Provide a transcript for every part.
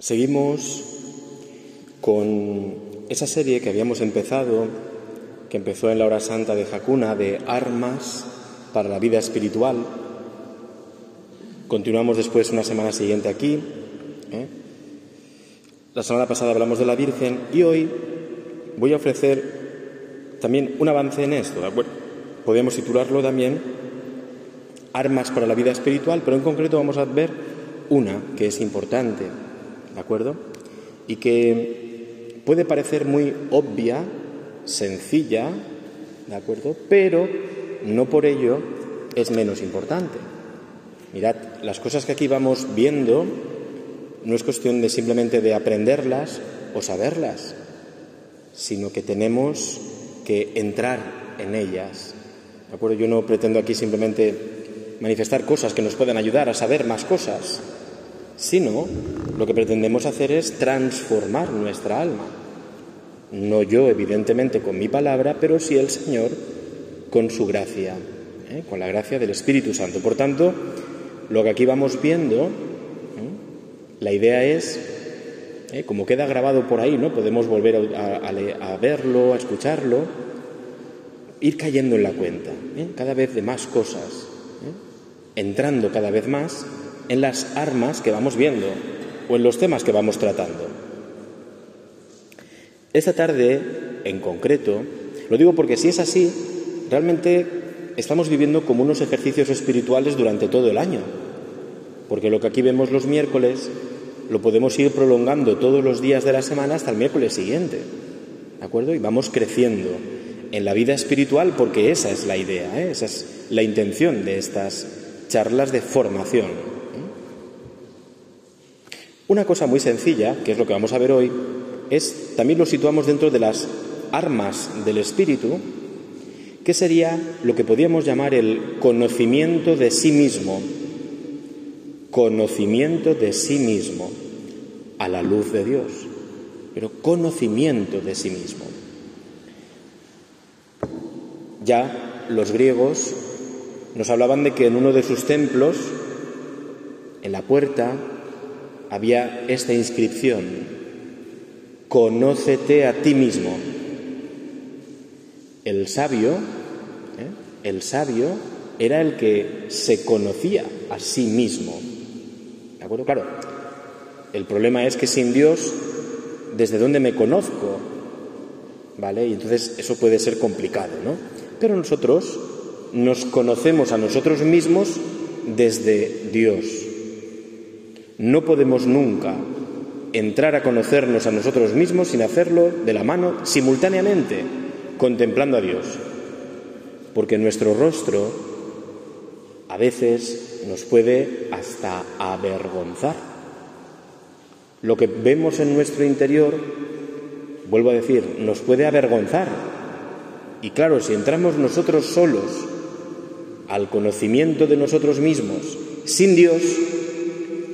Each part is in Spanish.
Seguimos con esa serie que habíamos empezado, que empezó en la hora santa de Jacuna, de armas para la vida espiritual. Continuamos después una semana siguiente aquí. ¿eh? La semana pasada hablamos de la Virgen y hoy voy a ofrecer también un avance en esto. Podemos titularlo también Armas para la vida espiritual, pero en concreto vamos a ver una que es importante ¿de acuerdo? Y que puede parecer muy obvia, sencilla, ¿de acuerdo? Pero no por ello es menos importante. Mirad, las cosas que aquí vamos viendo no es cuestión de simplemente de aprenderlas o saberlas, sino que tenemos que entrar en ellas. ¿De acuerdo? Yo no pretendo aquí simplemente manifestar cosas que nos puedan ayudar a saber más cosas, sino lo que pretendemos hacer es transformar nuestra alma. No yo, evidentemente, con mi palabra, pero sí el Señor con su gracia, ¿eh? con la gracia del Espíritu Santo. Por tanto, lo que aquí vamos viendo, ¿eh? la idea es, ¿eh? como queda grabado por ahí, ¿no? podemos volver a, a verlo, a escucharlo, ir cayendo en la cuenta, cada vez de más cosas, entrando cada vez más en las armas que vamos viendo o en los temas que vamos tratando. Esta tarde, en concreto, lo digo porque si es así, realmente estamos viviendo como unos ejercicios espirituales durante todo el año, porque lo que aquí vemos los miércoles lo podemos ir prolongando todos los días de la semana hasta el miércoles siguiente, ¿de acuerdo? Y vamos creciendo en la vida espiritual porque esa es la idea, ¿eh? esa es la intención de estas charlas de formación. Una cosa muy sencilla, que es lo que vamos a ver hoy, es también lo situamos dentro de las armas del espíritu, que sería lo que podríamos llamar el conocimiento de sí mismo. Conocimiento de sí mismo a la luz de Dios, pero conocimiento de sí mismo. Ya los griegos nos hablaban de que en uno de sus templos, en la puerta, había esta inscripción, conócete a ti mismo. El sabio, ¿eh? el sabio era el que se conocía a sí mismo. ¿De acuerdo? Claro, el problema es que sin Dios, ¿desde dónde me conozco? ¿Vale? Y entonces eso puede ser complicado, ¿no? Pero nosotros nos conocemos a nosotros mismos desde Dios. No podemos nunca entrar a conocernos a nosotros mismos sin hacerlo de la mano simultáneamente, contemplando a Dios. Porque nuestro rostro a veces nos puede hasta avergonzar. Lo que vemos en nuestro interior, vuelvo a decir, nos puede avergonzar. Y claro, si entramos nosotros solos al conocimiento de nosotros mismos, sin Dios,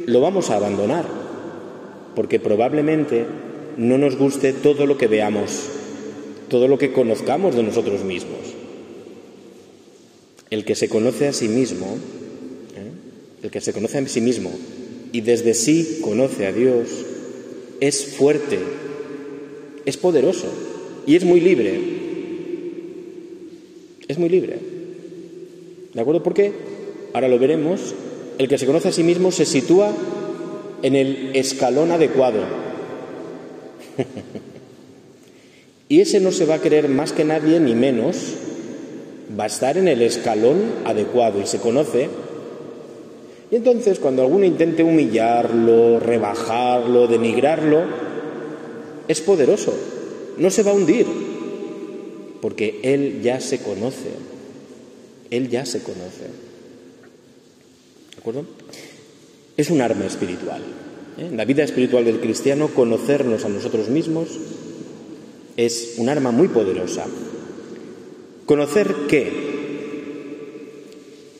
lo vamos a abandonar, porque probablemente no nos guste todo lo que veamos, todo lo que conozcamos de nosotros mismos. El que se conoce a sí mismo, ¿eh? el que se conoce a sí mismo y desde sí conoce a Dios, es fuerte, es poderoso y es muy libre. Es muy libre. ¿De acuerdo? ¿Por qué? Ahora lo veremos el que se conoce a sí mismo se sitúa en el escalón adecuado. y ese no se va a creer más que nadie ni menos, va a estar en el escalón adecuado y se conoce. Y entonces cuando alguno intente humillarlo, rebajarlo, denigrarlo, es poderoso, no se va a hundir, porque él ya se conoce, él ya se conoce. Es un arma espiritual. ¿eh? En la vida espiritual del cristiano, conocernos a nosotros mismos es un arma muy poderosa. ¿Conocer qué?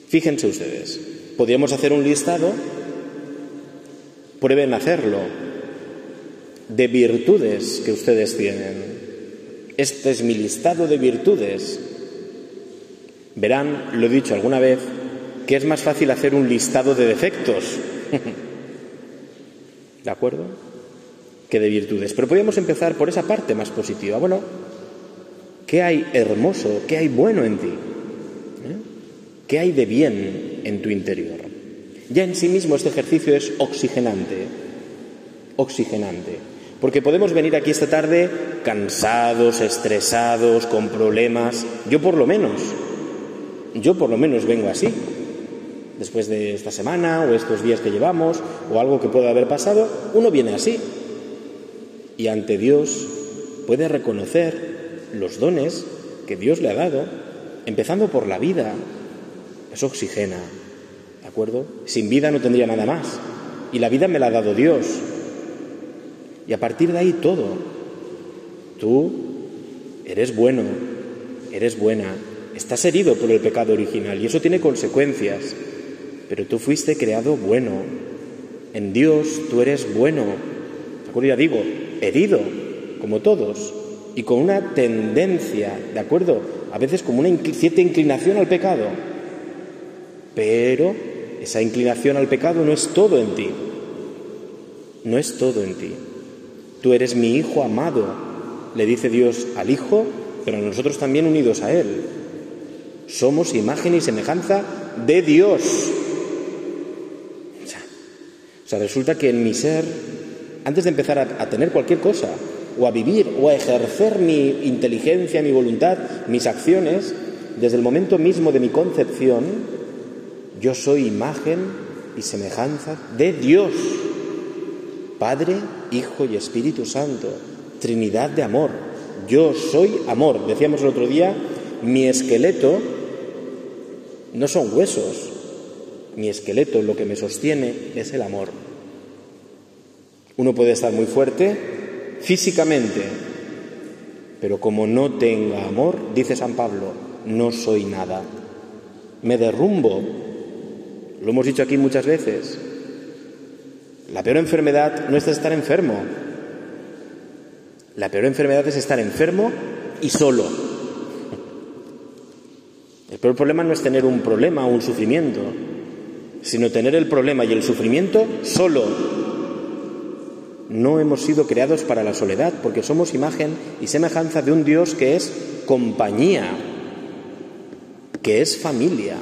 Fíjense ustedes, podríamos hacer un listado, prueben hacerlo, de virtudes que ustedes tienen. Este es mi listado de virtudes. Verán, lo he dicho alguna vez, que es más fácil hacer un listado de defectos. ¿De acuerdo? que de virtudes. Pero podríamos empezar por esa parte más positiva. Bueno, ¿qué hay hermoso, qué hay bueno en ti? ¿Eh? ¿Qué hay de bien en tu interior? Ya en sí mismo este ejercicio es oxigenante, oxigenante. Porque podemos venir aquí esta tarde cansados, estresados, con problemas. Yo por lo menos, yo por lo menos vengo así. Después de esta semana o estos días que llevamos o algo que pueda haber pasado, uno viene así. Y ante Dios puede reconocer los dones que Dios le ha dado, empezando por la vida. Eso oxigena, ¿de acuerdo? Sin vida no tendría nada más. Y la vida me la ha dado Dios. Y a partir de ahí todo. Tú eres bueno, eres buena, estás herido por el pecado original y eso tiene consecuencias. Pero tú fuiste creado bueno. En Dios tú eres bueno. ¿De acuerdo? Ya digo, herido, como todos, y con una tendencia, ¿de acuerdo? A veces como una cierta inclinación al pecado. Pero esa inclinación al pecado no es todo en ti. No es todo en ti. Tú eres mi hijo amado, le dice Dios al hijo, pero nosotros también unidos a él. Somos imagen y semejanza de Dios. O sea, resulta que en mi ser, antes de empezar a, tener cualquier cosa, o a vivir, o a ejercer mi inteligencia, mi voluntad, mis acciones, desde el momento mismo de mi concepción, yo soy imagen y semejanza de Dios. Padre, Hijo y Espíritu Santo, Trinidad de amor. Yo soy amor. Decíamos el otro día, mi esqueleto no son huesos, mi esqueleto, lo que me sostiene es el amor. Uno puede estar muy fuerte físicamente, pero como no tenga amor, dice San Pablo, no soy nada. Me derrumbo. Lo hemos dicho aquí muchas veces. La peor enfermedad no es estar enfermo. La peor enfermedad es estar enfermo y solo. El peor problema no es tener un problema o un sufrimiento, sino tener el problema y el sufrimiento solo. No hemos sido creados para la soledad, porque somos imagen y semejanza de un Dios que es compañía, que es familia.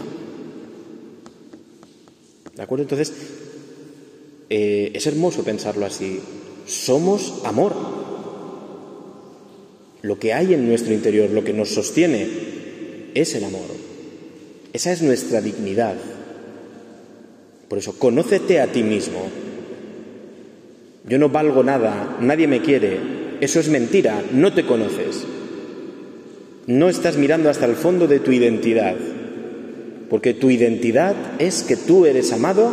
¿De acuerdo? Entonces, eh, es hermoso pensarlo así. Somos amor. Lo que hay en nuestro interior, lo que nos sostiene, es el amor. Esa es nuestra dignidad. Por eso, conócete a ti mismo. Yo no valgo nada, nadie me quiere. Eso es mentira, no te conoces. No estás mirando hasta el fondo de tu identidad, porque tu identidad es que tú eres amado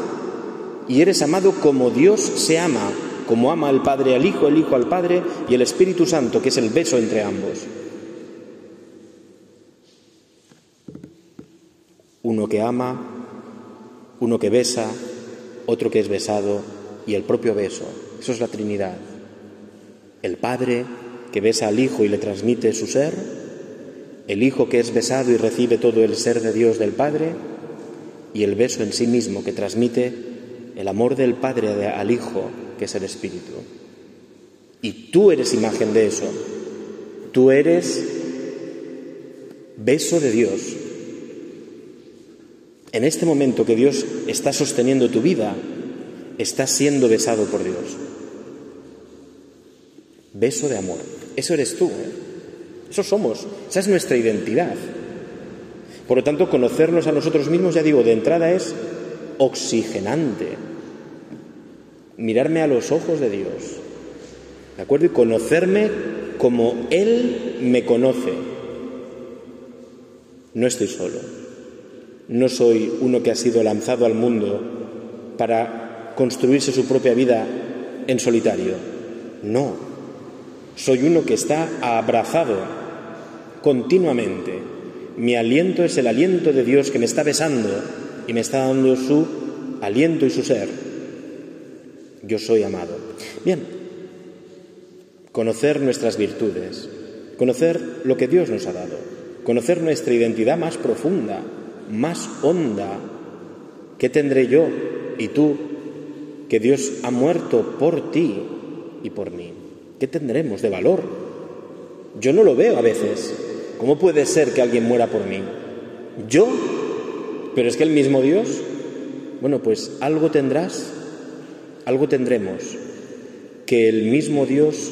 y eres amado como Dios se ama, como ama el Padre al Hijo, el Hijo al Padre y el Espíritu Santo, que es el beso entre ambos. Uno que ama, uno que besa, otro que es besado y el propio beso. Eso es la Trinidad. El Padre que besa al Hijo y le transmite su ser, el Hijo que es besado y recibe todo el ser de Dios del Padre, y el beso en sí mismo que transmite el amor del Padre al Hijo, que es el Espíritu. Y tú eres imagen de eso. Tú eres beso de Dios. En este momento que Dios está sosteniendo tu vida, estás siendo besado por Dios. Beso de amor. Eso eres tú. ¿eh? Eso somos. Esa es nuestra identidad. Por lo tanto, conocernos a nosotros mismos, ya digo, de entrada es oxigenante. Mirarme a los ojos de Dios, ¿de acuerdo? Y conocerme como Él me conoce. No estoy solo. No soy uno que ha sido lanzado al mundo para construirse su propia vida en solitario. No. Soy uno que está abrazado continuamente. Mi aliento es el aliento de Dios que me está besando y me está dando su aliento y su ser. Yo soy amado. Bien, conocer nuestras virtudes, conocer lo que Dios nos ha dado, conocer nuestra identidad más profunda, más honda. ¿Qué tendré yo y tú que Dios ha muerto por ti y por mí. ¿Qué tendremos de valor? Yo no lo veo a veces. ¿Cómo puede ser que alguien muera por mí? ¿Yo? ¿Pero es que el mismo Dios? Bueno, pues algo tendrás, algo tendremos, que el mismo Dios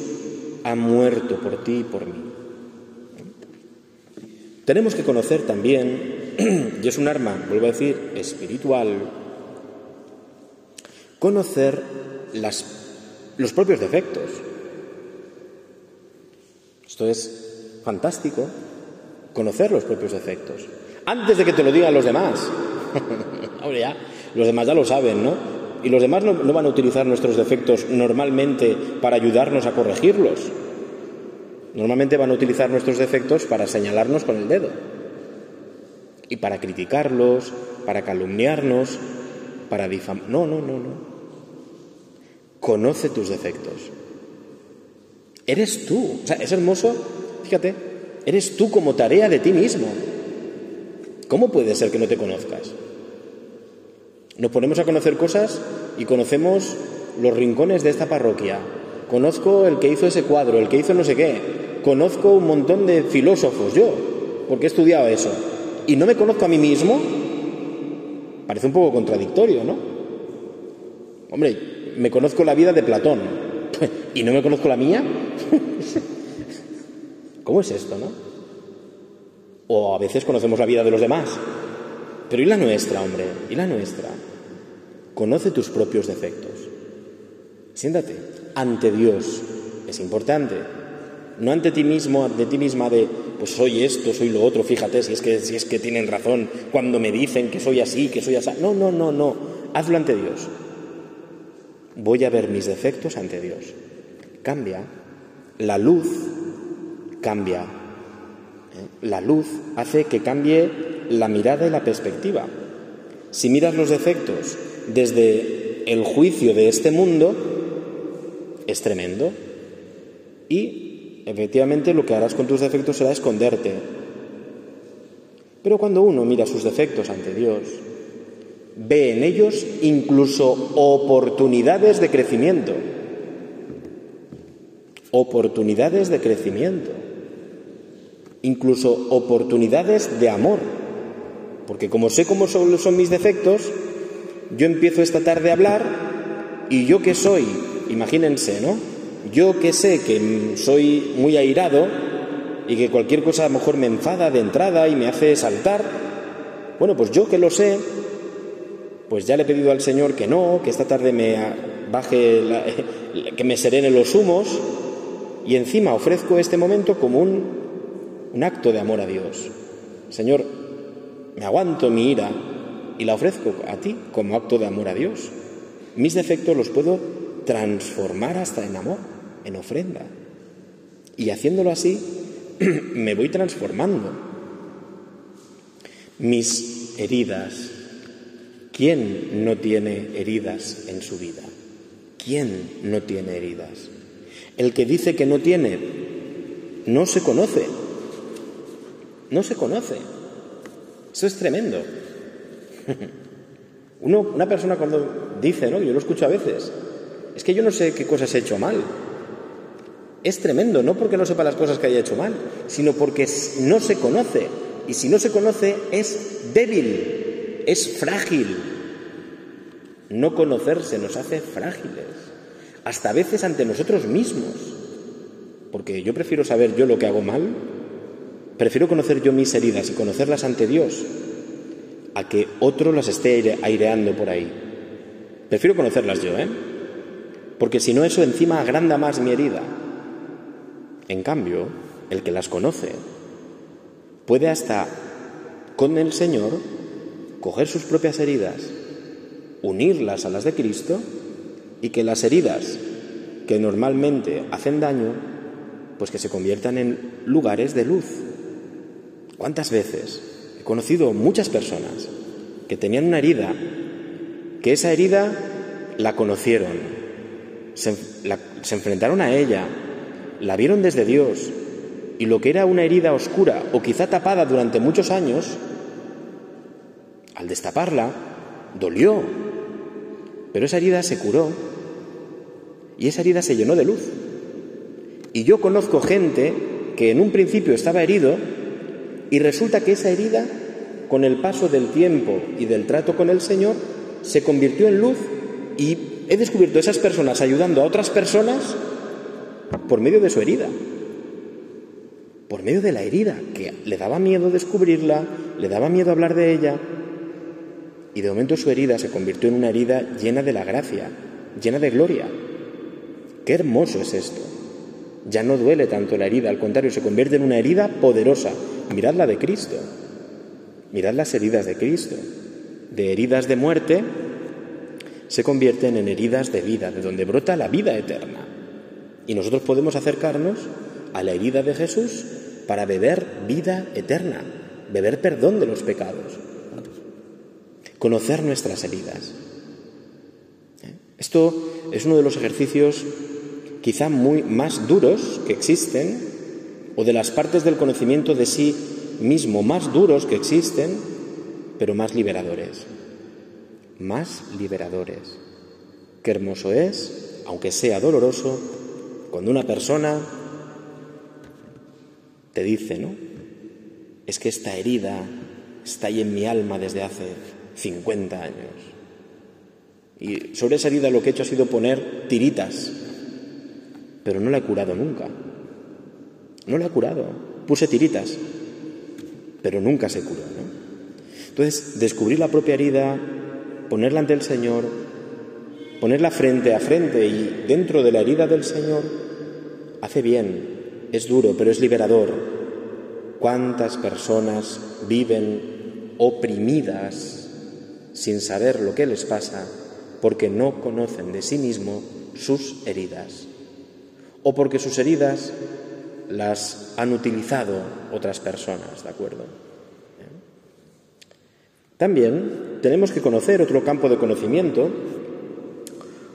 ha muerto por ti y por mí. Tenemos que conocer también, y es un arma, vuelvo a decir, espiritual, conocer los propios defectos. Esto es fantástico, conocer los propios defectos. Antes de que te lo digan los demás. Ahora ya, los demás ya lo saben, ¿no? Y los demás no, no van a utilizar nuestros defectos normalmente para ayudarnos a corregirlos. Normalmente van a utilizar nuestros defectos para señalarnos con el dedo y para criticarlos, para calumniarnos, para difamar. No, no, no, no. Conoce tus defectos. Eres tú. O sea, es hermoso, fíjate, eres tú como tarea de ti mismo. ¿Cómo puede ser que no te conozcas? Nos ponemos a conocer cosas y conocemos los rincones de esta parroquia. Conozco el que hizo ese cuadro, el que hizo no sé qué. Conozco un montón de filósofos, yo, porque he estudiado eso. Y no me conozco a mí mismo. Parece un poco contradictorio, ¿no? Hombre, me conozco la vida de Platón y no me conozco la mía. ¿Cómo es esto, no? O a veces conocemos la vida de los demás. Pero ¿y la nuestra, hombre? ¿Y la nuestra? Conoce tus propios defectos. Siéntate ante Dios. Es importante. No ante ti mismo, ante ti misma de, pues soy esto, soy lo otro, fíjate, si es que, si es que tienen razón cuando me dicen que soy así, que soy así. No, no, no, no. Hazlo ante Dios. Voy a ver mis defectos ante Dios. Cambia. La luz cambia. ¿Eh? La luz hace que cambie la mirada y la perspectiva. Si miras los defectos desde el juicio de este mundo, es tremendo. Y efectivamente lo que harás con tus defectos será esconderte. Pero cuando uno mira sus defectos ante Dios, ve en ellos incluso oportunidades de crecimiento. Oportunidades de crecimiento. Incluso oportunidades de amor. Porque como sé cómo son, mis defectos, yo empiezo esta tarde a hablar y yo que soy, imagínense, ¿no? Yo que sé que soy muy airado y que cualquier cosa a lo mejor me enfada de entrada y me hace saltar, bueno, pues yo que lo sé, pues ya le he pedido al Señor que no, que esta tarde me baje, que me serene los humos y encima ofrezco este momento como un, un acto de amor a Dios. Señor, me aguanto mi ira, y la ofrezco a ti como acto de amor a Dios. Mis defectos los puedo transformar hasta en amor, en ofrenda. Y haciéndolo así, me voy transformando. Mis heridas. ¿Quién no tiene heridas en su vida? ¿Quién no tiene heridas? El que dice que no tiene, no se conoce. No se conoce. Eso es tremendo. Uno, una persona cuando dice, ¿no? Yo lo escucho a veces, es que yo no sé qué cosas he hecho mal. Es tremendo, no porque no sepa las cosas que haya hecho mal, sino porque no se conoce. Y si no se conoce, es débil, es frágil. No conocerse nos hace frágiles, hasta a veces ante nosotros mismos. Porque yo prefiero saber yo lo que hago mal, prefiero conocer yo mis heridas y conocerlas ante Dios a que otro las esté aireando por ahí. Prefiero conocerlas yo, ¿eh? Porque si no, eso encima agranda más mi herida. En cambio, el que las conoce puede hasta con el Señor coger sus propias heridas, unirlas a las de Cristo y que las heridas que normalmente hacen daño, pues que se conviertan en lugares de luz. ¿Cuántas veces He conocido muchas personas que tenían una herida, que esa herida la conocieron, se, enfrentaron a ella, la vieron desde Dios, y lo que era una herida oscura o quizá tapada durante muchos años, al destaparla, dolió, pero esa herida se curó. y esa herida se llenó de luz. Y yo conozco gente que en un principio estaba herido y resulta que esa herida, con el paso del tiempo y del trato con el Señor, se convirtió en luz y he descubierto esas personas ayudando a otras personas por medio de su herida, por medio de la herida, que le daba miedo descubrirla, le daba miedo hablar de ella, y de momento su herida se convirtió en una herida llena de la gracia, llena de gloria. Qué hermoso es esto. Ya no duele tanto la herida, al contrario, se convierte en una herida poderosa. Mirad la de Cristo. Mirad las heridas de Cristo. De heridas de muerte se convierten en heridas de vida, de donde brota la vida eterna. Y nosotros podemos acercarnos a la herida de Jesús para beber vida eterna, beber perdón de los pecados, conocer nuestras heridas. ¿Eh? Esto es uno de los ejercicios quizá muy más duros que existen, o de las partes del conocimiento de sí mismo más duros que existen, pero más liberadores. Más liberadores. Qué hermoso es, aunque sea doloroso, cuando una persona te dice, ¿no? Es que esta herida está ahí en mi alma desde hace 50 años. Y sobre esa herida lo que he hecho ha sido poner tiritas, pero no la he curado nunca. No la he curado. Puse tiritas, pero nunca se curó. Entonces, descubrir la propia herida, ponerla ante el Señor, ponerla frente a frente y dentro de la herida del Señor, hace bien. Es duro, pero es liberador. ¿Cuántas personas viven oprimidas sin saber lo que les pasa porque no conocen de sí mismo sus heridas o porque sus heridas las han utilizado otras personas, ¿de acuerdo? También tenemos que conocer otro campo de conocimiento,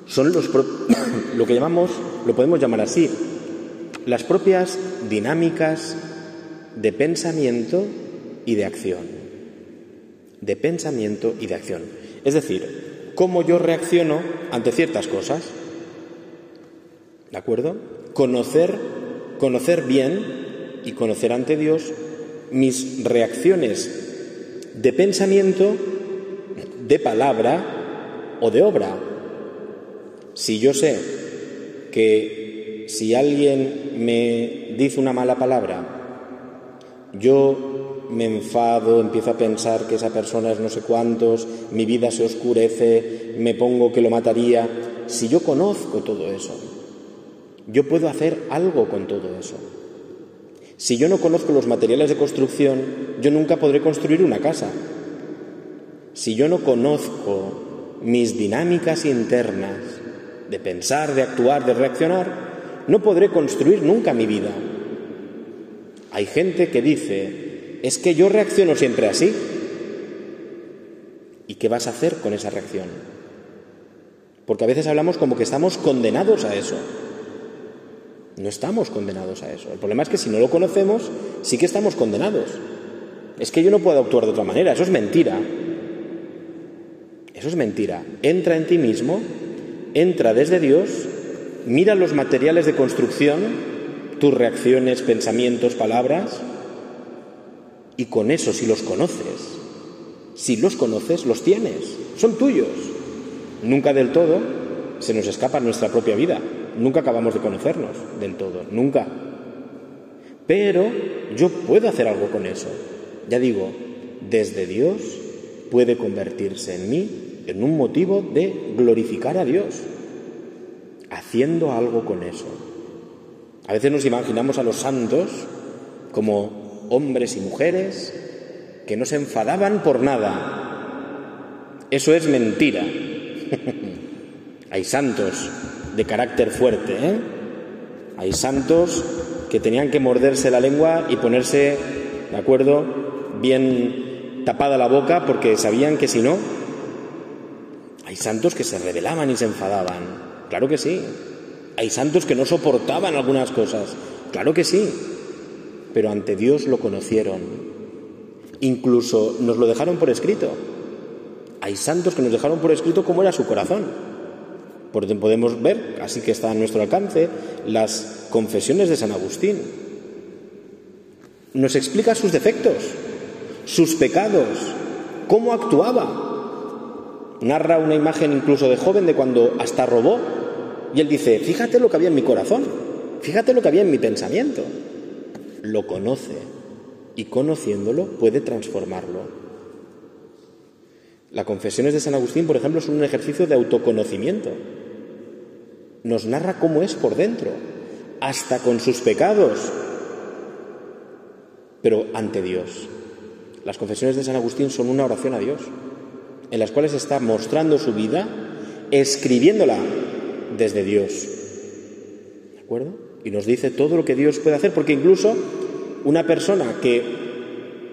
son los lo que llamamos, lo podemos llamar así, las propias dinámicas de pensamiento y de acción de pensamiento y de acción. Es decir, cómo yo reacciono ante ciertas cosas. ¿De acuerdo? Conocer, conocer bien y conocer ante Dios mis reacciones de pensamiento, de palabra o de obra. Si yo sé que si alguien me dice una mala palabra, yo me enfado, empiezo a pensar que esa persona es no sé cuántos, mi vida se oscurece, me pongo que lo mataría. Si yo conozco todo eso, yo puedo hacer algo con todo eso. Si yo no conozco los materiales de construcción, yo nunca podré construir una casa. Si yo no conozco mis dinámicas internas de pensar, de actuar, de reaccionar, no podré construir nunca mi vida. Hay gente que dice, es que yo reacciono siempre así. ¿Y qué vas a hacer con esa reacción? Porque a veces hablamos como que estamos condenados a eso. No estamos condenados a eso. El problema es que si no lo conocemos, sí que estamos condenados. Es que yo no puedo actuar de otra manera. Eso es mentira. Eso es mentira. Entra en ti mismo, entra desde Dios, mira los materiales de construcción, tus reacciones, pensamientos, palabras, y con eso, si los conoces, si los conoces, los tienes, son tuyos. Nunca del todo se nos escapa nuestra propia vida, nunca acabamos de conocernos del todo, nunca. Pero yo puedo hacer algo con eso. Ya digo, desde Dios puede convertirse en mí en un motivo de glorificar a Dios, haciendo algo con eso. A veces nos imaginamos a los santos como hombres y mujeres que no se enfadaban por nada. Eso es mentira. Hay santos de carácter fuerte, ¿eh? Hay santos que tenían que morderse la lengua y ponerse, ¿de acuerdo?, bien tapada la boca porque sabían que si no, hay santos que se rebelaban y se enfadaban. Claro que sí. Hay santos que no soportaban algunas cosas. Claro que sí pero ante Dios lo conocieron. Incluso nos lo dejaron por escrito. Hay santos que nos dejaron por escrito cómo era su corazón. Podemos ver, así que está a nuestro alcance, las confesiones de San Agustín. Nos explica sus defectos, sus pecados, cómo actuaba. Narra una imagen incluso de joven de cuando hasta robó. Y él dice, fíjate lo que había en mi corazón, fíjate lo que había en mi pensamiento. Lo conoce y conociéndolo puede transformarlo. Las confesiones de San Agustín, por ejemplo, son un ejercicio de autoconocimiento. Nos narra cómo es por dentro, hasta con sus pecados, pero ante Dios. Las confesiones de San Agustín son una oración a Dios, en las cuales está mostrando su vida, escribiéndola desde Dios. ¿De acuerdo? Y nos dice todo lo que Dios puede hacer, porque incluso una persona que,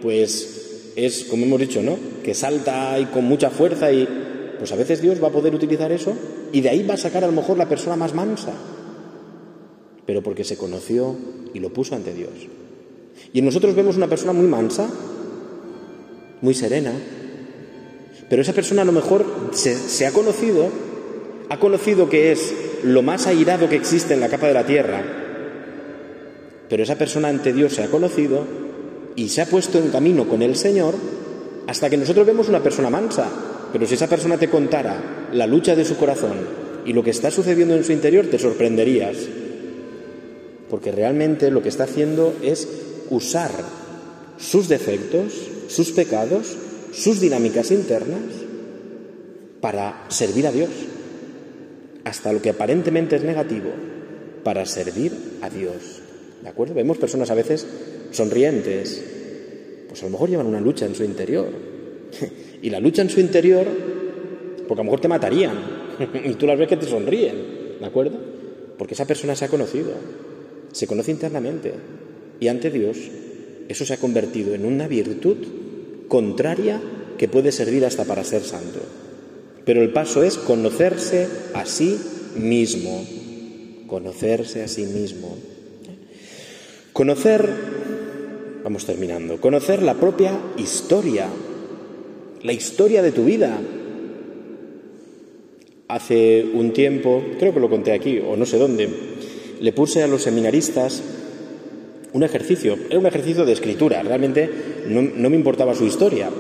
pues, es, como hemos dicho, ¿no? Que salta y con mucha fuerza y, pues a veces Dios va a poder utilizar eso y de ahí va a sacar a lo mejor la persona más mansa, pero porque se conoció y lo puso ante Dios. Y nosotros vemos una persona muy mansa, muy serena, pero esa persona a lo mejor se, se ha conocido, ha conocido que es lo más airado que existe en la capa de la tierra, pero esa persona ante Dios se ha conocido y se ha puesto en camino con el Señor hasta que nosotros vemos una persona mansa. Pero si esa persona te contara la lucha de su corazón y lo que está sucediendo en su interior, te sorprenderías. Porque realmente lo que está haciendo es usar sus defectos, sus pecados, sus dinámicas internas para servir a Dios. Hasta lo que aparentemente es negativo, para servir a Dios. ¿De acuerdo? Vemos personas a veces sonrientes, pues a lo mejor llevan una lucha en su interior. y la lucha en su interior, porque a lo mejor te matarían, y tú las ves que te sonríen, ¿de acuerdo? Porque esa persona se ha conocido, se conoce internamente, y ante Dios eso se ha convertido en una virtud contraria que puede servir hasta para ser santo. Pero el paso es conocerse a sí mismo, conocerse a sí mismo. Conocer, vamos terminando, conocer la propia historia, la historia de tu vida. Hace un tiempo, creo que lo conté aquí, o no sé dónde, le puse a los seminaristas un ejercicio, era un ejercicio de escritura, realmente no, no me importaba su historia,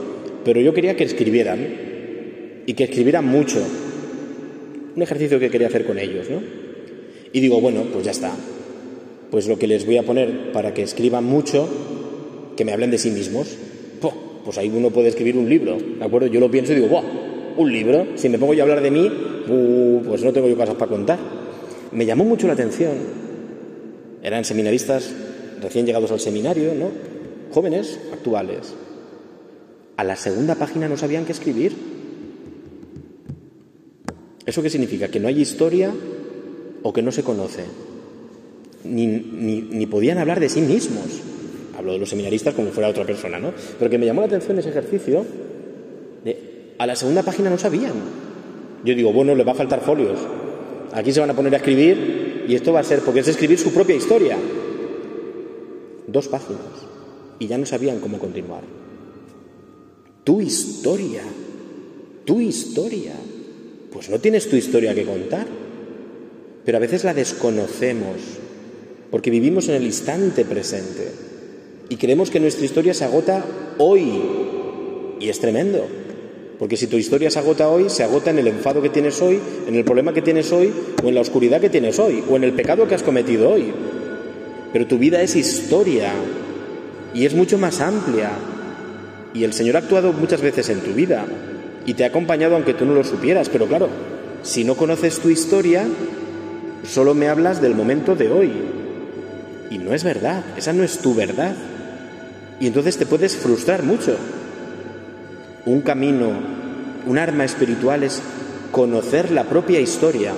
pero yo quería que escribieran y que escribieran mucho. Un ejercicio que quería hacer con ellos, ¿no? Y digo, bueno, pues ya está, pues lo que les voy a poner para que escriban mucho, que me hablen de sí mismos. Pues ahí uno puede escribir un libro, ¿de acuerdo? Yo lo pienso y digo, ¡buah! Un libro, si me pongo yo a hablar de mí, uh, pues no tengo yo cosas para contar. Me llamó mucho la atención. Eran seminaristas recién llegados al seminario, ¿no? Jóvenes, actuales. A la segunda página no sabían qué escribir. ¿Eso qué significa? Que no hay historia o que no se conoce ni, ni, podían hablar de sí mismos. Hablo de los seminaristas como fuera otra persona, ¿no? Pero que me llamó la atención ese ejercicio, a la segunda página no sabían. Yo digo, bueno, le va a faltar folios. Aquí se van a poner a escribir y esto va a ser, porque es escribir su propia historia. Dos páginas. Y ya no sabían cómo continuar. Tu historia. Tu historia. Pues no tienes tu historia que contar. Pero a veces la desconocemos porque vivimos en el instante presente y creemos que nuestra historia se agota hoy. Y es tremendo, porque si tu historia se agota hoy, se agota en el enfado que tienes hoy, en el problema que tienes hoy, o en la oscuridad que tienes hoy, o en el pecado que has cometido hoy. Pero tu vida es historia y es mucho más amplia. Y el Señor ha actuado muchas veces en tu vida y te ha acompañado aunque tú no lo supieras. Pero claro, si no conoces tu historia, solo me hablas del momento de hoy, y no es verdad, esa no es tu verdad. Y entonces te puedes frustrar mucho. Un camino, un arma espiritual es conocer la propia historia,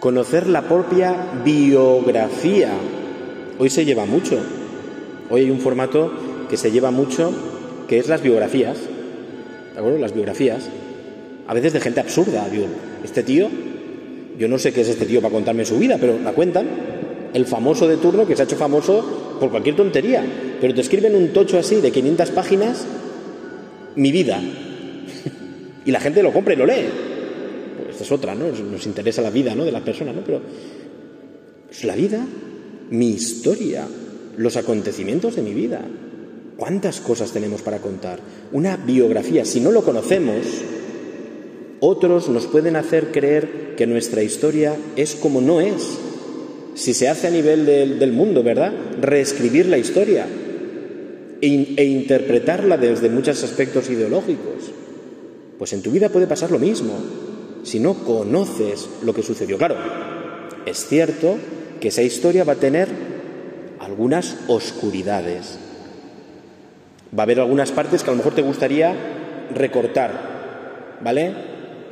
conocer la propia biografía. Hoy se lleva mucho. Hoy hay un formato que se lleva mucho, que es las biografías. ¿De acuerdo? Las biografías. A veces de gente absurda. Este tío, yo no sé qué es este tío para contarme su vida, pero la cuentan el famoso de turno que se ha hecho famoso por cualquier tontería, pero te escriben un tocho así de 500 páginas, mi vida, y la gente lo compra y lo lee. Pues esta es otra, ¿no? Nos interesa la vida, ¿no? De la persona, ¿no? Pero es la vida, mi historia, los acontecimientos de mi vida. ¿Cuántas cosas tenemos para contar? Una biografía, si no lo conocemos, otros nos pueden hacer creer que nuestra historia es como no es. Si se hace a nivel del, mundo, ¿verdad? Reescribir la historia e, e interpretarla desde muchos aspectos ideológicos. Pues en tu vida puede pasar lo mismo si no conoces lo que sucedió. Claro, es cierto que esa historia va a tener algunas oscuridades. Va a haber algunas partes que a lo mejor te gustaría recortar, ¿vale?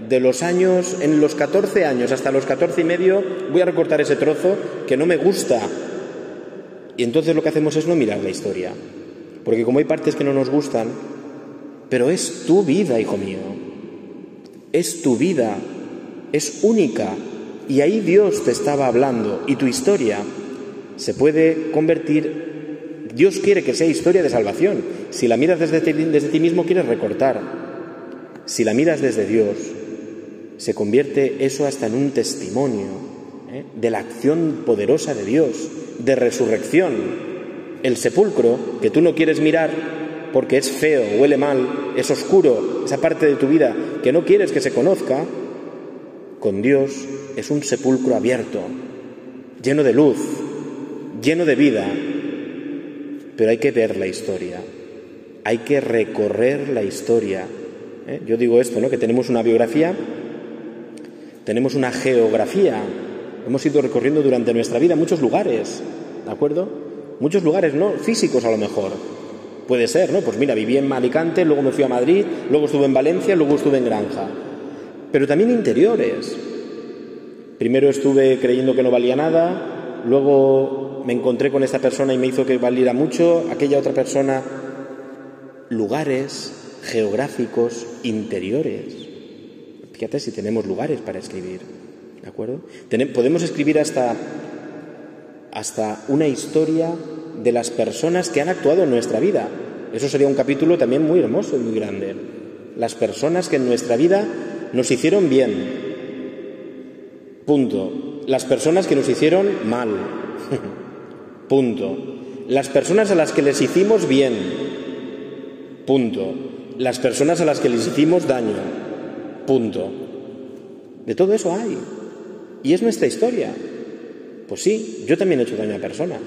De los años, en los 14 años hasta los 14 y medio, voy a recortar ese trozo que no me gusta. Y entonces lo que hacemos es no mirar la historia. Porque como hay partes que no nos gustan, pero es tu vida, hijo mío. Es tu vida. Es única. Y ahí Dios te estaba hablando y tu historia se puede convertir, Dios quiere que sea historia de salvación. Si la miras desde ti, desde ti mismo quieres recortar. Si la miras desde Dios, se convierte eso hasta en un testimonio ¿eh? de la acción poderosa de Dios, de resurrección. El sepulcro que tú no quieres mirar porque es feo, huele mal, es oscuro, esa parte de tu vida que no quieres que se conozca, con Dios es un sepulcro abierto, lleno de luz, lleno de vida, pero hay que ver la historia, hay que recorrer la historia. ¿eh? Yo digo esto, ¿no? que tenemos una biografía, tenemos una geografía, hemos ido recorriendo durante nuestra vida muchos lugares, ¿de acuerdo? Muchos lugares, ¿no? Físicos a lo mejor. Puede ser, ¿no? Pues mira, viví en Alicante, luego me fui a Madrid, luego estuve en Valencia, luego estuve en Granja pero también interiores. Primero estuve creyendo que no valía nada, luego me encontré con esta persona y me hizo que valiera mucho, aquella otra persona, lugares geográficos interiores. Fíjate si tenemos lugares para escribir, ¿de acuerdo? podemos escribir hasta, hasta una historia de las personas que han actuado en nuestra vida. Eso sería un capítulo también muy hermoso y muy grande. Las personas que en nuestra vida nos hicieron bien. Punto. Las personas que nos hicieron mal. Punto. Las personas a las que les hicimos bien. Punto. Las personas a las que les hicimos daño. Punto. De todo eso hay. Y es nuestra historia. Pues sí, yo también he hecho daño a personas.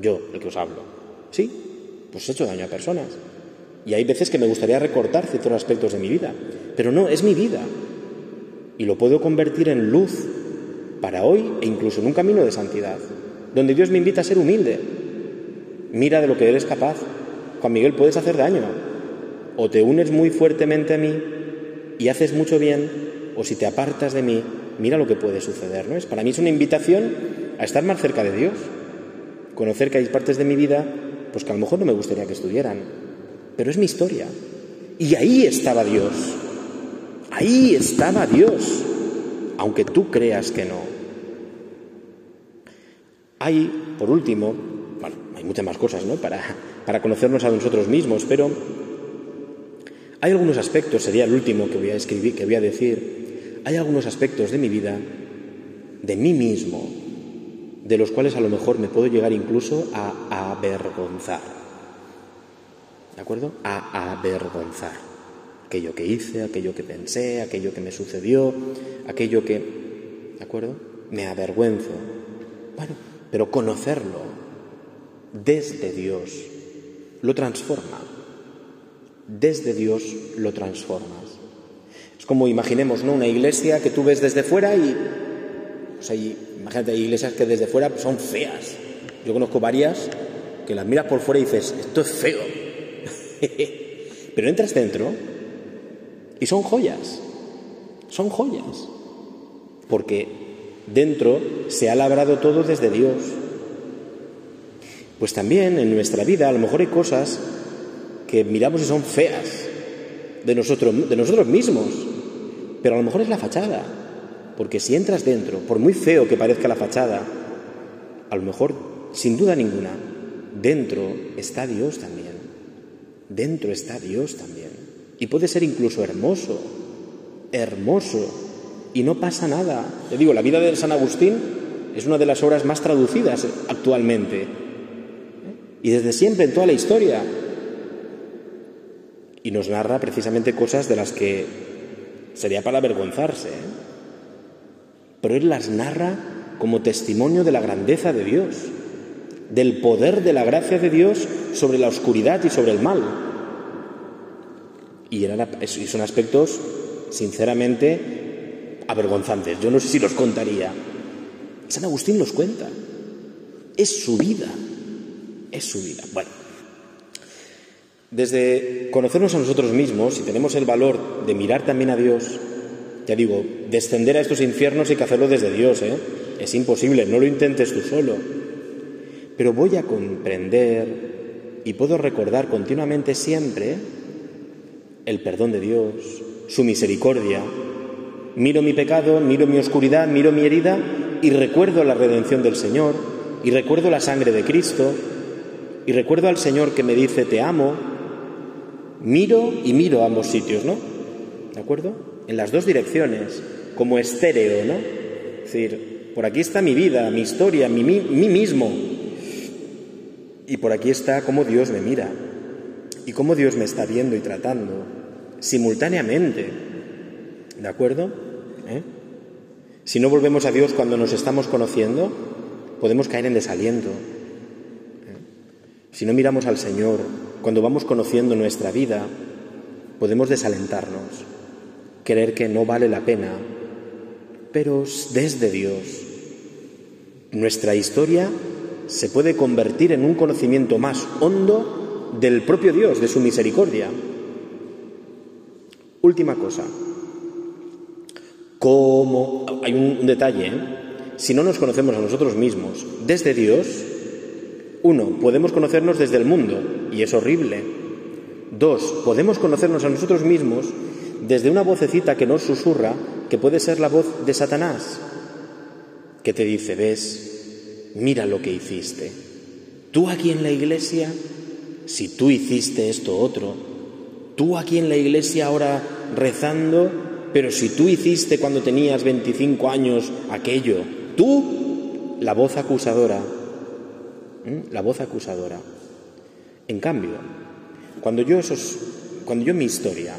Yo, el que os hablo. Sí, pues he hecho daño a personas. Y hay veces que me gustaría recortar ciertos aspectos de mi vida, pero no, es mi vida. Y lo puedo convertir en luz para hoy e incluso en un camino de santidad, donde Dios me invita a ser humilde. Mira de lo que eres capaz. Juan Miguel, puedes hacer daño. O te unes muy fuertemente a mí y haces mucho bien, o si te apartas de mí, mira lo que puede suceder. ¿no? Es, para mí es una invitación a estar más cerca de Dios. Conocer que hay partes de mi vida pues que a lo mejor no me gustaría que estuvieran, pero es mi historia. Y ahí estaba Dios. Ahí estaba Dios, aunque tú creas que no. Hay, por último, bueno, hay muchas más cosas, ¿no? Para, para conocernos a nosotros mismos, pero hay algunos aspectos, sería el último que voy a escribir, que voy a decir, hay algunos aspectos de mi vida, de mí mismo, de los cuales a lo mejor me puedo llegar incluso a avergonzar. ¿de acuerdo? A avergonzar aquello que hice, aquello que pensé, aquello que me sucedió, aquello que, ¿de acuerdo? Me avergüenzo. Bueno, pero conocerlo desde Dios lo transforma. Desde Dios lo transformas. Es como imaginemos, ¿no? Una iglesia que tú ves desde fuera y, pues ahí, imagínate, hay iglesias que desde fuera son feas. Yo conozco varias que las miras por fuera y dices, esto es feo, Pero entras dentro y son joyas, son joyas, porque dentro se ha labrado todo desde Dios. Pues también en nuestra vida a lo mejor hay cosas que miramos y son feas de nosotros, de nosotros mismos, pero a lo mejor es la fachada, porque si entras dentro, por muy feo que parezca la fachada, a lo mejor, sin duda ninguna, dentro está Dios también dentro está Dios también. Y puede ser incluso hermoso, hermoso. y no pasa nada. Te digo, la vida de San Agustín es una de las obras más traducidas actualmente. Y desde siempre, en toda la historia. Y nos narra precisamente cosas de las que sería para avergonzarse. ¿eh? Pero él las narra como testimonio de la grandeza de Dios, del poder de la gracia de Dios sobre la oscuridad y sobre el mal. Y, eran, y son aspectos, sinceramente, avergonzantes. Yo no sé si los contaría. San Agustín los cuenta. Es su vida. Es su vida. Bueno, desde conocernos a nosotros mismos, si tenemos el valor de mirar también a Dios, ya digo, descender a estos infiernos hay que hacerlo desde Dios, ¿eh? Es imposible, no lo intentes tú solo. Pero voy a comprender y puedo recordar continuamente siempre el perdón de Dios, su misericordia. Miro mi pecado, miro mi oscuridad, miro mi herida y recuerdo la redención del Señor y recuerdo la sangre de Cristo y recuerdo al Señor que me dice te amo. Miro y miro a ambos sitios, ¿no? ¿De acuerdo? En las dos direcciones, como estéreo, ¿no? Es decir, por aquí está mi vida, mi historia, mi, mi, mí mismo. Y por aquí está cómo Dios me mira y cómo Dios me está viendo y tratando simultáneamente. ¿De acuerdo? ¿Eh? Si no volvemos a Dios cuando nos estamos conociendo, podemos caer en desaliento. ¿Eh? Si no miramos al Señor cuando vamos conociendo nuestra vida, podemos desalentarnos, creer que no vale la pena, pero desde Dios. Nuestra historia se puede convertir en un conocimiento más hondo del propio Dios, de su misericordia. Última cosa. ¿Cómo? Hay un, detalle. ¿eh? Si no nos conocemos a nosotros mismos desde Dios, uno, podemos conocernos desde el mundo, y es horrible. Dos, podemos conocernos a nosotros mismos desde una vocecita que nos susurra, que puede ser la voz de Satanás, que te dice, ves, mira lo que hiciste. Tú aquí en la iglesia, si tú hiciste esto otro, tú aquí en la iglesia ahora rezando, pero si tú hiciste cuando tenías 25 años aquello, tú, la voz acusadora, la voz acusadora. En cambio, cuando yo, esos, cuando yo mi historia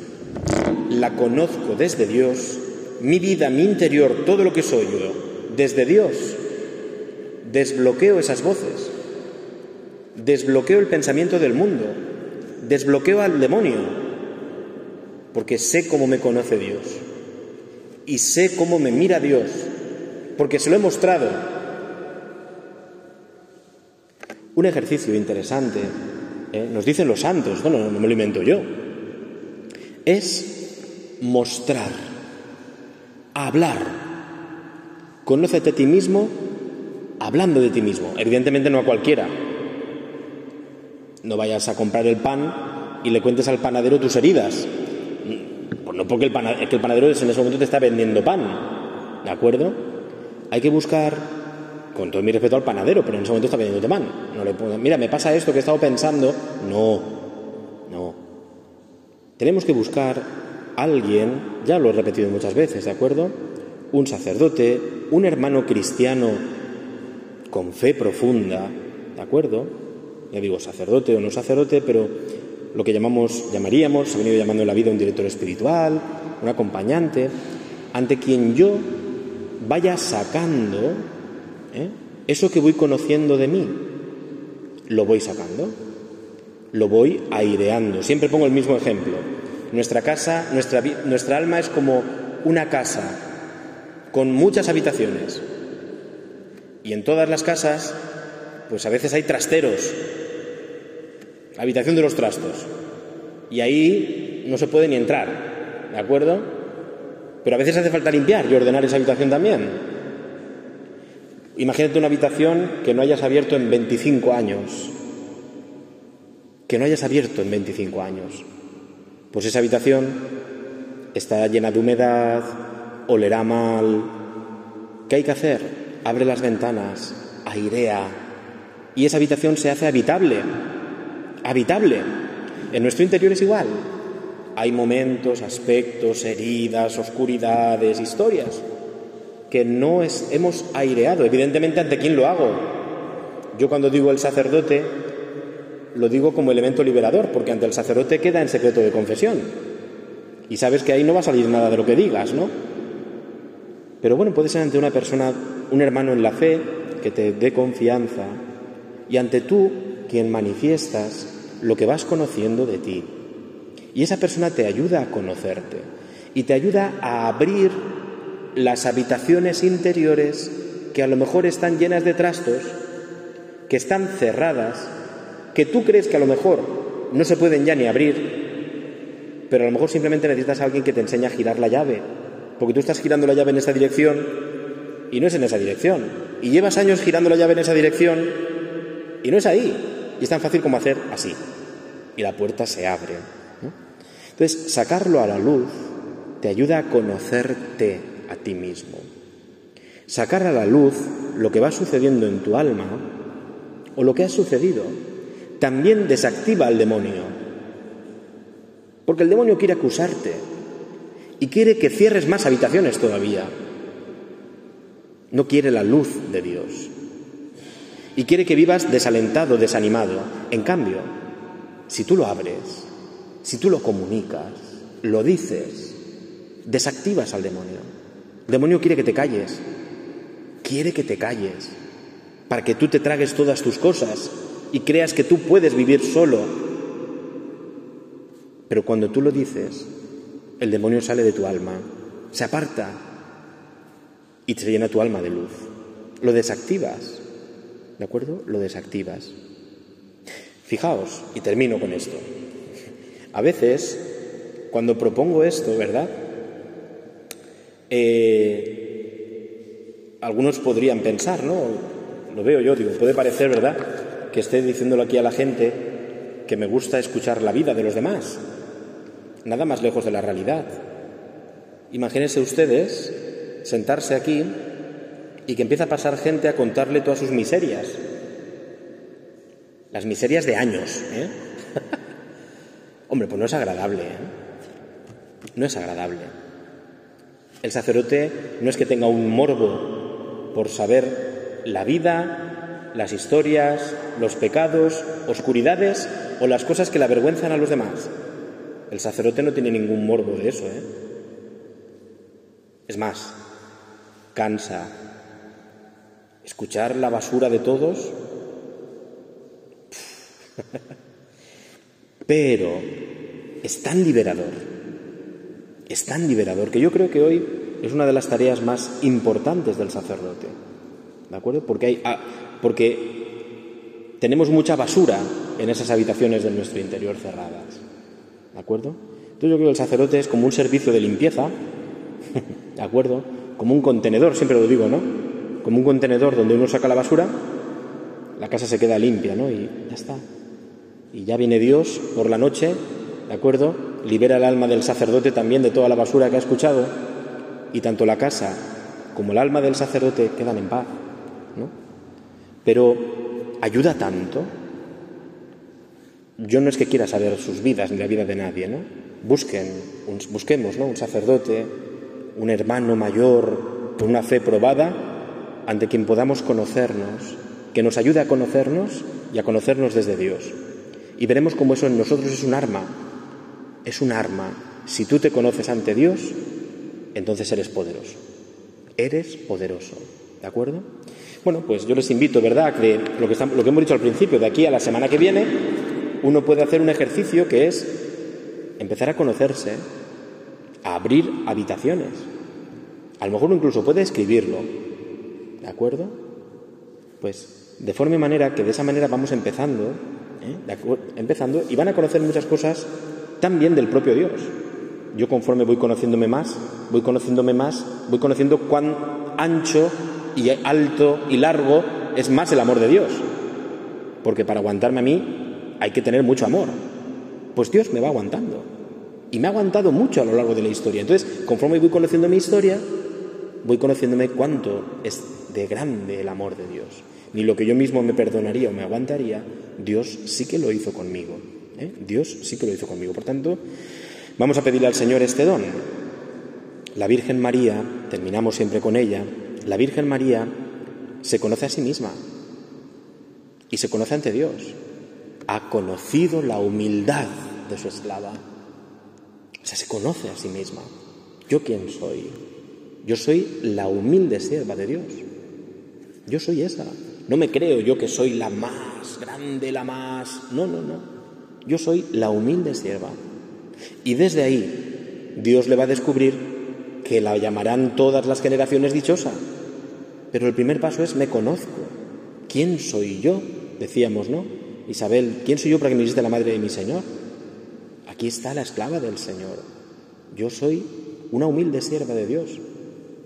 la conozco desde Dios, mi vida, mi interior, todo lo que soy yo, desde Dios, desbloqueo esas voces, desbloqueo el pensamiento del mundo, desbloqueo al demonio, porque sé cómo me conoce Dios. Y sé cómo me mira Dios, porque se lo he mostrado. Un ejercicio interesante, ¿eh? nos dicen los santos, no, no, me lo invento yo, es mostrar, hablar. Conócete a ti mismo hablando de ti mismo, evidentemente no a cualquiera. No vayas a comprar el pan y le cuentes al panadero tus heridas, pues no porque el, panadero, el panadero en ese momento te está vendiendo pan, ¿de acuerdo? Hay que buscar, con todo mi respeto al panadero, pero en ese momento está vendiendo pan. No mira, me pasa esto que he estado pensando. No, no. Tenemos que buscar a alguien, ya lo he repetido muchas veces, ¿de acuerdo? Un sacerdote, un hermano cristiano con fe profunda, ¿de acuerdo? Ya digo, sacerdote o no sacerdote, pero lo que llamamos, llamaríamos, se ha venido llamando en la vida un director espiritual, un acompañante, ante quien yo vaya sacando ¿eh? eso que voy conociendo de mí, lo voy sacando, lo voy aireando. Siempre pongo el mismo ejemplo. Nuestra casa, nuestra, nuestra alma es como una casa con muchas habitaciones. Y en todas las casas, pues a veces hay trasteros, habitación de los trastos. Y ahí no se puede ni entrar, ¿de acuerdo? Pero a veces hace falta limpiar y ordenar esa habitación también. Imagínate una habitación que no hayas abierto en 25 años. Que no hayas abierto en 25 años. Pues esa habitación está llena de humedad, olerá mal. ¿Qué hay que hacer? Abre las ventanas, airea. Y esa habitación se hace habitable habitable. En nuestro interior es igual. hay momentos, aspectos, heridas, oscuridades, historias que no es, hemos aireado. Evidentemente, ¿ante quién lo hago? Yo cuando digo el sacerdote, lo digo como elemento liberador, porque ante el sacerdote queda en secreto de confesión. Y sabes que ahí no va a salir nada de lo que digas, ¿no? Pero bueno, puede ser ante una persona, un hermano en la fe, que te dé confianza, y ante tú, quien manifiestas lo que vas conociendo de ti. Y esa persona te ayuda a conocerte y te ayuda a abrir las habitaciones interiores que a lo mejor están llenas de trastos, que están cerradas, que tú crees que a lo mejor no se pueden ya ni abrir, pero a lo mejor simplemente necesitas a alguien que te enseñe a girar la llave, porque tú estás girando la llave en esa dirección y no es en esa dirección, y llevas años girando la llave en esa dirección y no es ahí, y es tan fácil como hacer así, y la puerta se abre. Entonces, sacarlo a la luz te ayuda a conocerte a ti mismo. Sacar a la luz lo que va sucediendo en tu alma o lo que ha sucedido también desactiva al demonio. Porque el demonio quiere acusarte y quiere que cierres más habitaciones todavía. No quiere la luz de Dios. Y quiere que vivas desalentado, desanimado. En cambio, si tú lo abres, si tú lo comunicas, lo dices, desactivas al demonio. El demonio quiere que te calles, quiere que te calles, para que tú te tragues todas tus cosas y creas que tú puedes vivir solo. Pero cuando tú lo dices, el demonio sale de tu alma, se aparta y te llena tu alma de luz. Lo desactivas, ¿de acuerdo? Lo desactivas. Fijaos, y termino con esto. A veces, cuando propongo esto, ¿verdad? Eh, algunos podrían pensar, ¿no? Lo veo yo, digo, puede parecer, ¿verdad?, que esté diciéndolo aquí a la gente que me gusta escuchar la vida de los demás. Nada más lejos de la realidad. Imagínense ustedes sentarse aquí y que empieza a pasar gente a contarle todas sus miserias. Las miserias de años, ¿eh? Hombre, pues no es agradable, ¿eh? No es agradable. El sacerdote no es que tenga un morbo por saber la vida, las historias, los pecados, oscuridades o las cosas que le avergüenzan a los demás. El sacerdote no tiene ningún morbo de eso, ¿eh? Es más, cansa. Escuchar la basura de todos. Pero es tan liberador es tan liberador que yo creo que hoy es una de las tareas más importantes del sacerdote. ¿De acuerdo? Porque, hay, ah, porque tenemos mucha basura en esas habitaciones de nuestro interior cerradas. ¿De acuerdo? Entonces yo creo que el sacerdote es como un servicio de limpieza, ¿de acuerdo? Como un contenedor, siempre lo digo, ¿no? Como un contenedor donde uno saca la basura, la casa se queda limpia, ¿no? Y ya está. Y ya viene Dios por la noche, ¿de acuerdo? Libera el alma del sacerdote también de toda la basura que ha escuchado y tanto la casa como el alma del sacerdote quedan en paz. ¿no? Pero ayuda tanto. Yo no es que quiera saber sus vidas ni la vida de nadie, ¿no? Busquen, busquemos, ¿no? Un sacerdote, un hermano mayor con una fe probada ante quien podamos conocernos, que nos ayude a conocernos y a conocernos desde Dios. Y veremos cómo eso en nosotros es un arma es un arma. Si tú te conoces ante Dios, entonces eres poderoso. Eres poderoso. ¿De acuerdo? Bueno, pues yo les invito, ¿verdad?, que lo que, hemos dicho al principio, de aquí a la semana que viene, uno puede hacer un ejercicio que es empezar a conocerse, a abrir habitaciones. A lo mejor incluso puede escribirlo. ¿De acuerdo? Pues de forma y manera que de esa manera vamos empezando, ¿eh? empezando y van a conocer muchas cosas también del propio Dios. Yo conforme voy conociéndome más, voy conociéndome más, voy conociendo cuán ancho y alto y largo es más el amor de Dios. Porque para aguantarme a mí hay que tener mucho amor. Pues Dios me va aguantando. Y me ha aguantado mucho a lo largo de la historia. Entonces, conforme voy conociendo mi historia, voy conociéndome cuánto es de grande el amor de Dios. Ni lo que yo mismo me perdonaría o me aguantaría, Dios sí que lo hizo conmigo. ¿Eh? Dios sí que lo hizo conmigo. Por tanto, Vamos a pedirle al Señor este don. La Virgen María, terminamos siempre con ella, la Virgen María se conoce a sí misma y se conoce ante Dios. Ha conocido la humildad de su esclava. O sea, se conoce a sí misma. ¿Yo quién soy? Yo soy la humilde sierva de Dios. Yo soy esa. No me creo yo que soy la más grande, la más... No, no, no. Yo soy la humilde sierva. Y desde ahí Dios le va a descubrir que la llamarán todas las generaciones dichosa. Pero el primer paso es me conozco. ¿Quién soy yo? Decíamos, ¿no? Isabel, ¿quién soy yo para que me hiciste la madre de mi Señor? Aquí está la esclava del Señor. Yo soy una humilde sierva de Dios.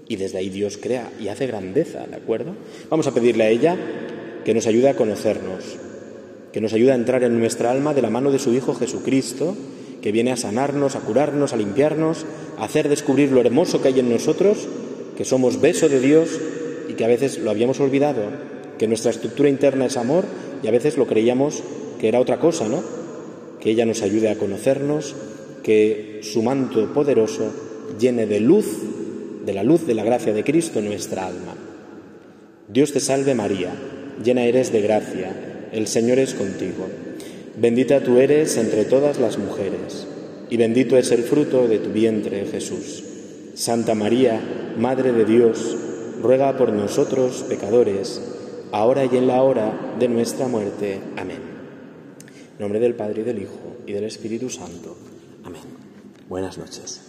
Y desde ahí Dios crea y hace grandeza, ¿de acuerdo? Vamos a pedirle a ella que nos ayude a conocernos, que nos ayude a entrar en nuestra alma de la mano de su Hijo Jesucristo, que viene a sanarnos, a curarnos, a limpiarnos, a hacer descubrir lo hermoso que hay en nosotros, que somos beso de Dios y que a veces lo habíamos olvidado, que nuestra estructura interna es amor y a veces lo creíamos que era otra cosa, ¿no? Que ella nos ayude a conocernos, que su manto poderoso llene de luz, de la luz de la gracia de Cristo nuestra alma. Dios te salve María, llena eres de gracia, el Señor es contigo. Bendita tú eres entre todas las mujeres, y bendito es el fruto de tu vientre, Jesús. Santa María, Madre de Dios, ruega por nosotros pecadores, ahora y en la hora de nuestra muerte. Amén. En nombre del Padre y del Hijo y del Espíritu Santo. Amén. Buenas noches.